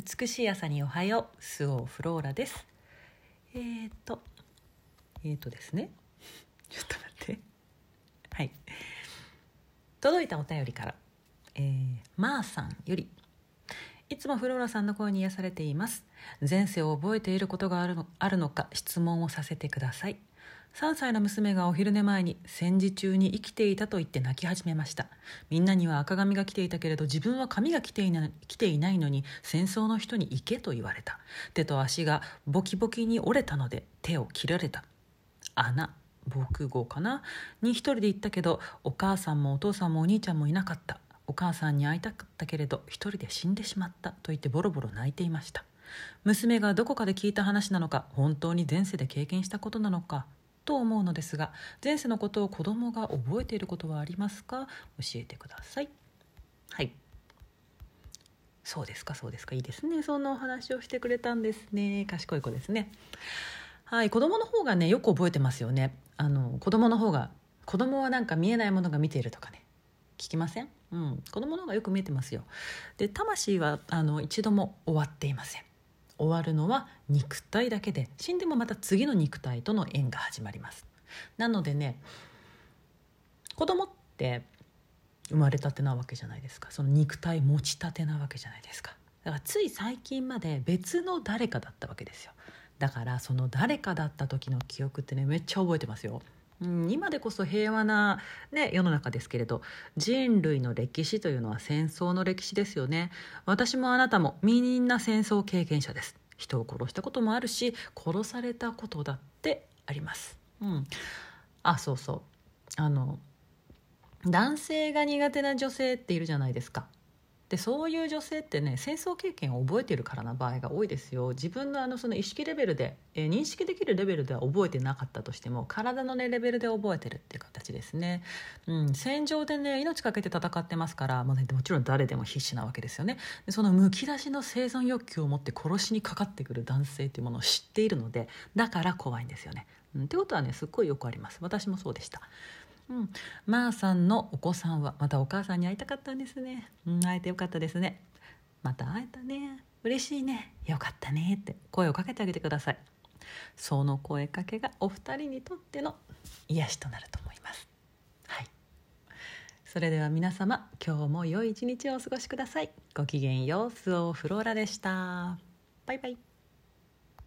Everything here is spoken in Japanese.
美しい朝におはよう。スオーフローラです。えーとえーとですね。ちょっと待って。はい。届いたお便りから。えー、まーさんより。いつもフローラさんの声に癒されています。前世を覚えていることがあるのあるのか質問をさせてください。3歳の娘がお昼寝前に戦時中に生きていたと言って泣き始めました。みんなには赤髪が来ていたけれど自分は髪が来ていな来ていないのに戦争の人に行けと言われた。手と足がボキボキに折れたので手を切られた穴防空壕かな？に一人で行ったけどお母さんもお父さんもお兄ちゃんもいなかった。お母さんに会いたかったけれど一人で死んでしまった。と言ってボロボロ泣いていました。娘がどこかで聞いた話なのか本当に前世で経験したことなのかと思うのですが前世のことを子供が覚えていることはありますか？教えてください。はい。そうですかそうですか。いいですね。そんなお話をしてくれたんですね。賢い子ですね。はい。子供の方がねよく覚えてますよね。あの子供の方が子供はなんか見えないものが見ているとかね。聞きません？うん。子供の方がよく見えてますよ。で魂はあの一度も終わっていません。終わるのは肉体だけで死んでもまた次の肉体との縁が始まります。なのでね子供って生まれたてなわけじゃないですか。その肉体持ちたてなわけじゃないですか。だからつい最近まで別の誰かだったわけですよ。だからその誰かだった時の記憶ってねめっちゃ覚えてますよ。うん、今でこそ平和な、ね、世の中ですけれど人類の歴史というのは戦争の歴史ですよね。私もあなたもみんな戦争経験者です。人を殺したこともあるし殺されたことだってあります。うん。あそうそう。あの男性が苦手な女性っているじゃないですか。でそういう女性ってね戦争経験を覚えているからな場合が多いですよ。自分のあのその意識レベルで、えー、認識できるレベルでは覚えてなかったとしても体の、ね、レベルで覚えてるっていう形ですね、うん、戦場でね命かけて戦ってますからも,、ね、もちろん誰でも必死なわけですよね。でそのむき出しの生存欲求を持って殺しにかかってくる男性っていうものを知っているのでだから怖いんですよね、うん、ってことはねすっごいよくあります。私もそうでした。うん、まーさんのお子さんはまたお母さんに会いたかったんですね、うん、会えてよかったですね。また会えたね。嬉しいね。よかったねって声をかけてあげてください。その声かけがお二人にとっての癒しとなると思います。はい。それでは皆様今日も良い一日をお過ごしください。ごきげんようスオフローラでした。バイバイ。